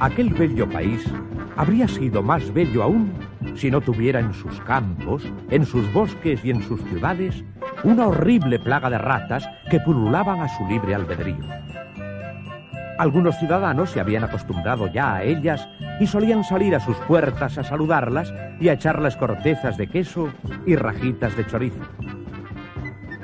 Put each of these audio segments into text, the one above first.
Aquel bello país habría sido más bello aún si no tuviera en sus campos, en sus bosques y en sus ciudades una horrible plaga de ratas que pululaban a su libre albedrío. Algunos ciudadanos se habían acostumbrado ya a ellas y solían salir a sus puertas a saludarlas y a echarles cortezas de queso y rajitas de chorizo.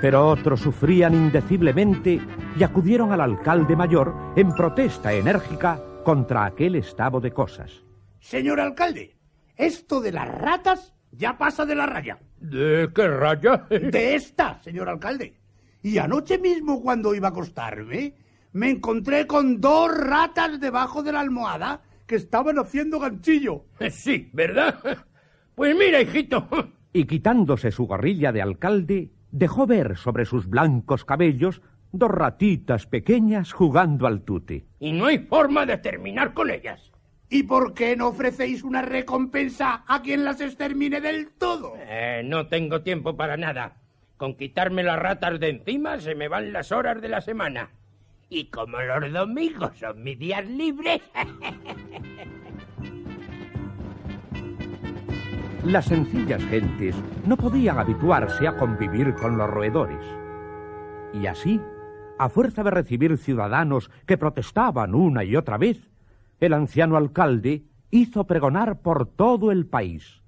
Pero otros sufrían indeciblemente y acudieron al alcalde mayor en protesta enérgica contra aquel estado de cosas. Señor alcalde, esto de las ratas ya pasa de la raya. ¿De qué raya? De esta, señor alcalde. Y anoche mismo cuando iba a acostarme, me encontré con dos ratas debajo de la almohada que estaban haciendo ganchillo. Sí, ¿verdad? Pues mira, hijito. Y quitándose su gorrilla de alcalde, dejó ver sobre sus blancos cabellos dos ratitas pequeñas jugando al tute. Y no hay forma de terminar con ellas. ¿Y por qué no ofrecéis una recompensa a quien las extermine del todo? Eh, no tengo tiempo para nada. Con quitarme las ratas de encima se me van las horas de la semana. Y como los domingos son mis días libres... Las sencillas gentes no podían habituarse a convivir con los roedores. Y así, a fuerza de recibir ciudadanos que protestaban una y otra vez, el anciano alcalde hizo pregonar por todo el país.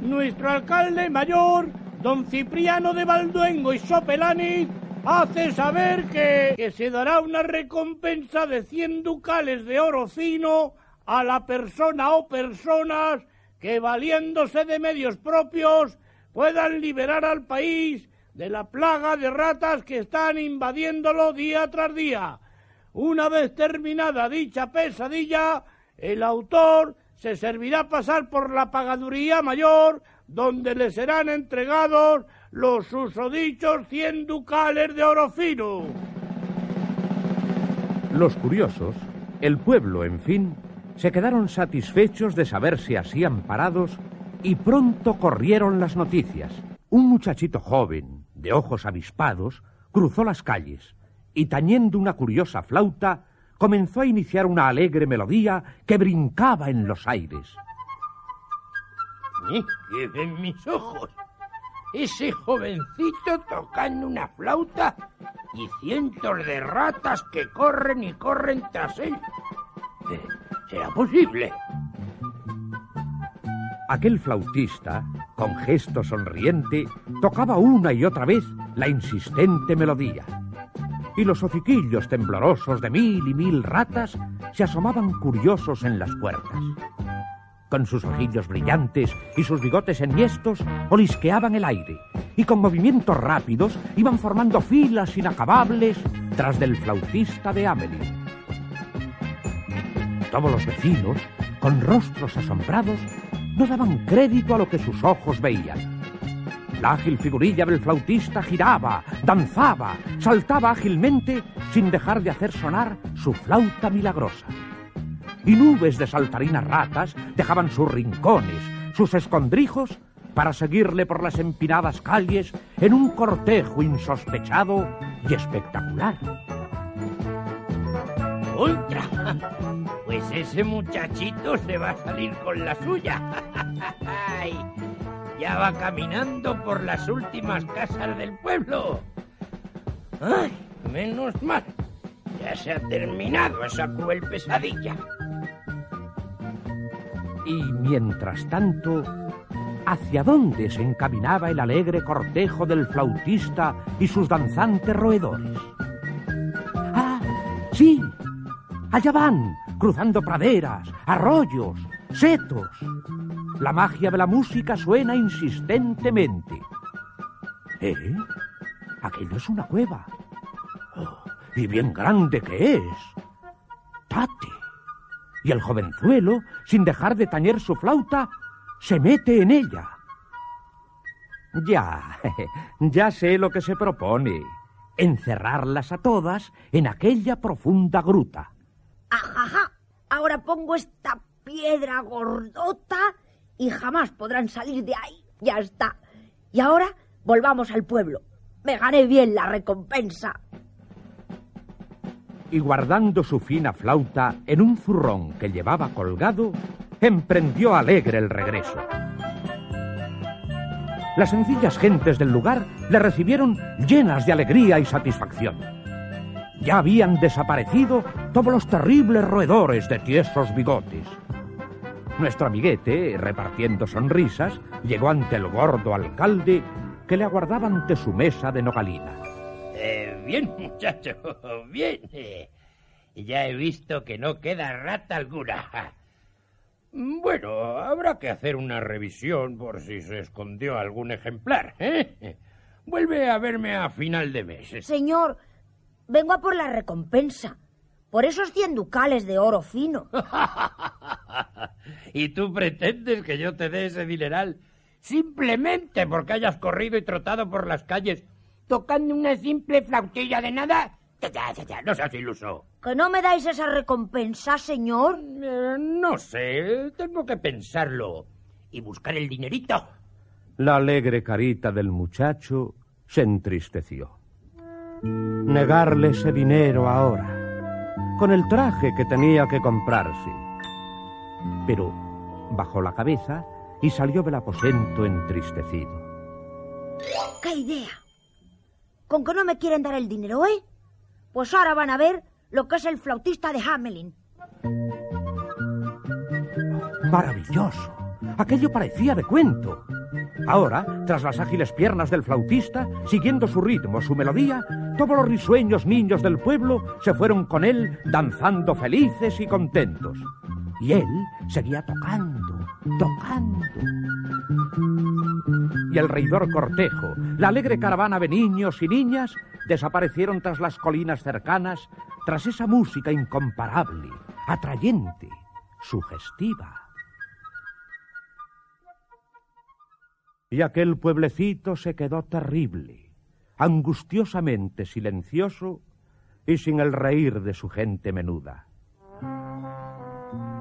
Nuestro alcalde mayor, don Cipriano de Balduengo y Sopelani, hace saber que, se dará una recompensa de 100 ducales de oro fino a la persona o personas que, valiéndose de medios propios, puedan liberar al país de la plaga de ratas que están invadiéndolo día tras día. Una vez terminada dicha pesadilla, el autor se servirá pasar por la pagaduría mayor, donde le serán entregados los susodichos cien ducales de oro fino. Los curiosos, el pueblo, en fin, se quedaron satisfechos de saberse así amparados y pronto corrieron las noticias. Un muchachito joven, de ojos avispados, cruzó las calles y tañendo una curiosa flauta, comenzó a iniciar una alegre melodía que brincaba en los aires. en mis ojos! Ese jovencito tocando una flauta y cientos de ratas que corren y corren tras él. Eh, ¿Será posible? Aquel flautista, con gesto sonriente, tocaba una y otra vez la insistente melodía. Y los hociquillos temblorosos de mil y mil ratas se asomaban curiosos en las puertas. Con sus ojillos brillantes y sus bigotes enhiestos, olisqueaban el aire y con movimientos rápidos iban formando filas inacabables tras del flautista de Amelie. Todos los vecinos, con rostros asombrados, no daban crédito a lo que sus ojos veían. La ágil figurilla del flautista giraba, danzaba, saltaba ágilmente sin dejar de hacer sonar su flauta milagrosa. Y nubes de saltarinas ratas dejaban sus rincones, sus escondrijos, para seguirle por las empinadas calles en un cortejo insospechado y espectacular. ¡Ultra! Pues ese muchachito se va a salir con la suya. ya va caminando por las últimas casas del pueblo. ¡Ay! Menos mal. Ya se ha terminado esa cruel pesadilla. Y mientras tanto, ¿hacia dónde se encaminaba el alegre cortejo del flautista y sus danzantes roedores? ¡Ah! ¡Sí! Allá van, cruzando praderas, arroyos, setos. La magia de la música suena insistentemente. ¿Eh? Aquello es una cueva. Oh, y bien grande que es. Tate. Y el jovenzuelo, sin dejar de tañer su flauta, se mete en ella. Ya, ya sé lo que se propone. Encerrarlas a todas en aquella profunda gruta. Ajaja, ahora pongo esta piedra gordota y jamás podrán salir de ahí. Ya está. Y ahora volvamos al pueblo. Me gané bien la recompensa. y guardando su fina flauta en un zurrón que llevaba colgado, emprendió alegre el regreso. Las sencillas gentes del lugar le recibieron llenas de alegría y satisfacción. Ya habían desaparecido todos los terribles roedores de tiesos bigotes. Nuestro amiguete, repartiendo sonrisas, llegó ante el gordo alcalde que le aguardaba ante su mesa de nogalina. Eh, bien, muchacho, bien. ya he visto que no queda rata alguna. Bueno, habrá que hacer una revisión por si se escondió algún ejemplar. ¿eh? Vuelve a verme a final de mes. Señor, vengo a por la recompensa. Por esos cien ducales de oro fino. ¿Y tú pretendes que yo te dé ese dineral simplemente porque hayas corrido y trotado por las calles tocando una simple flautilla de nada? No seas iluso. ¿Que no me dais esa recompensa, señor? Eh, no sé, tengo que pensarlo y buscar el dinerito. La alegre carita del muchacho se entristeció. Negarle ese dinero ahora con el traje que tenía que comprarse. Pero bajó la cabeza y salió del aposento entristecido. ¡Qué idea! ¿Con que no me quieren dar el dinero, eh? Pues ahora van a ver lo que es el flautista de Hamelin. Maravilloso. Aquello parecía de cuento. Ahora, tras las ágiles piernas del flautista, siguiendo su ritmo, su melodía, todos los risueños niños del pueblo se fueron con él danzando felices y contentos. Y él seguía tocando, tocando. Y el reidor cortejo, la alegre caravana de niños y niñas, desaparecieron tras las colinas cercanas, tras esa música incomparable, atrayente, sugestiva. Y aquel pueblecito se quedó terrible, angustiosamente silencioso y sin el reír de su gente menuda.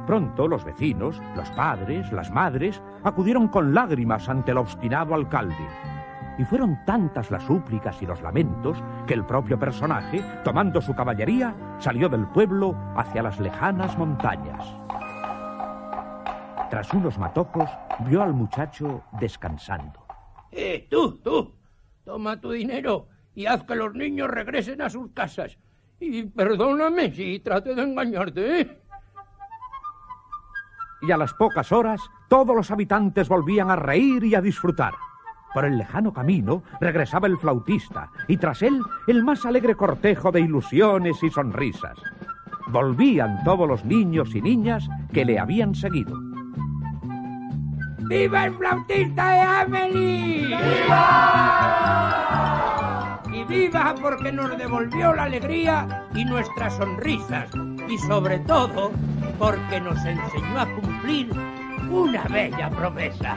Pronto los vecinos, los padres, las madres, acudieron con lágrimas ante el obstinado alcalde. Y fueron tantas las súplicas y los lamentos que el propio personaje, tomando su caballería, salió del pueblo hacia las lejanas montañas. Tras unos matojos, vio al muchacho descansando. ¡Eh, tú, tú! Toma tu dinero y haz que los niños regresen a sus casas. Y perdóname si trate de engañarte, ¿eh? Y a las pocas horas, todos los habitantes volvían a reír y a disfrutar. Por el lejano camino regresaba el flautista y tras él el más alegre cortejo de ilusiones y sonrisas. Volvían todos los niños y niñas que le habían seguido. ¡Viva el flautista de Amelie! ¡Viva! Y viva porque nos devolvió la alegría y nuestras sonrisas. Y sobre todo porque nos enseñó a cumplir una bella promesa.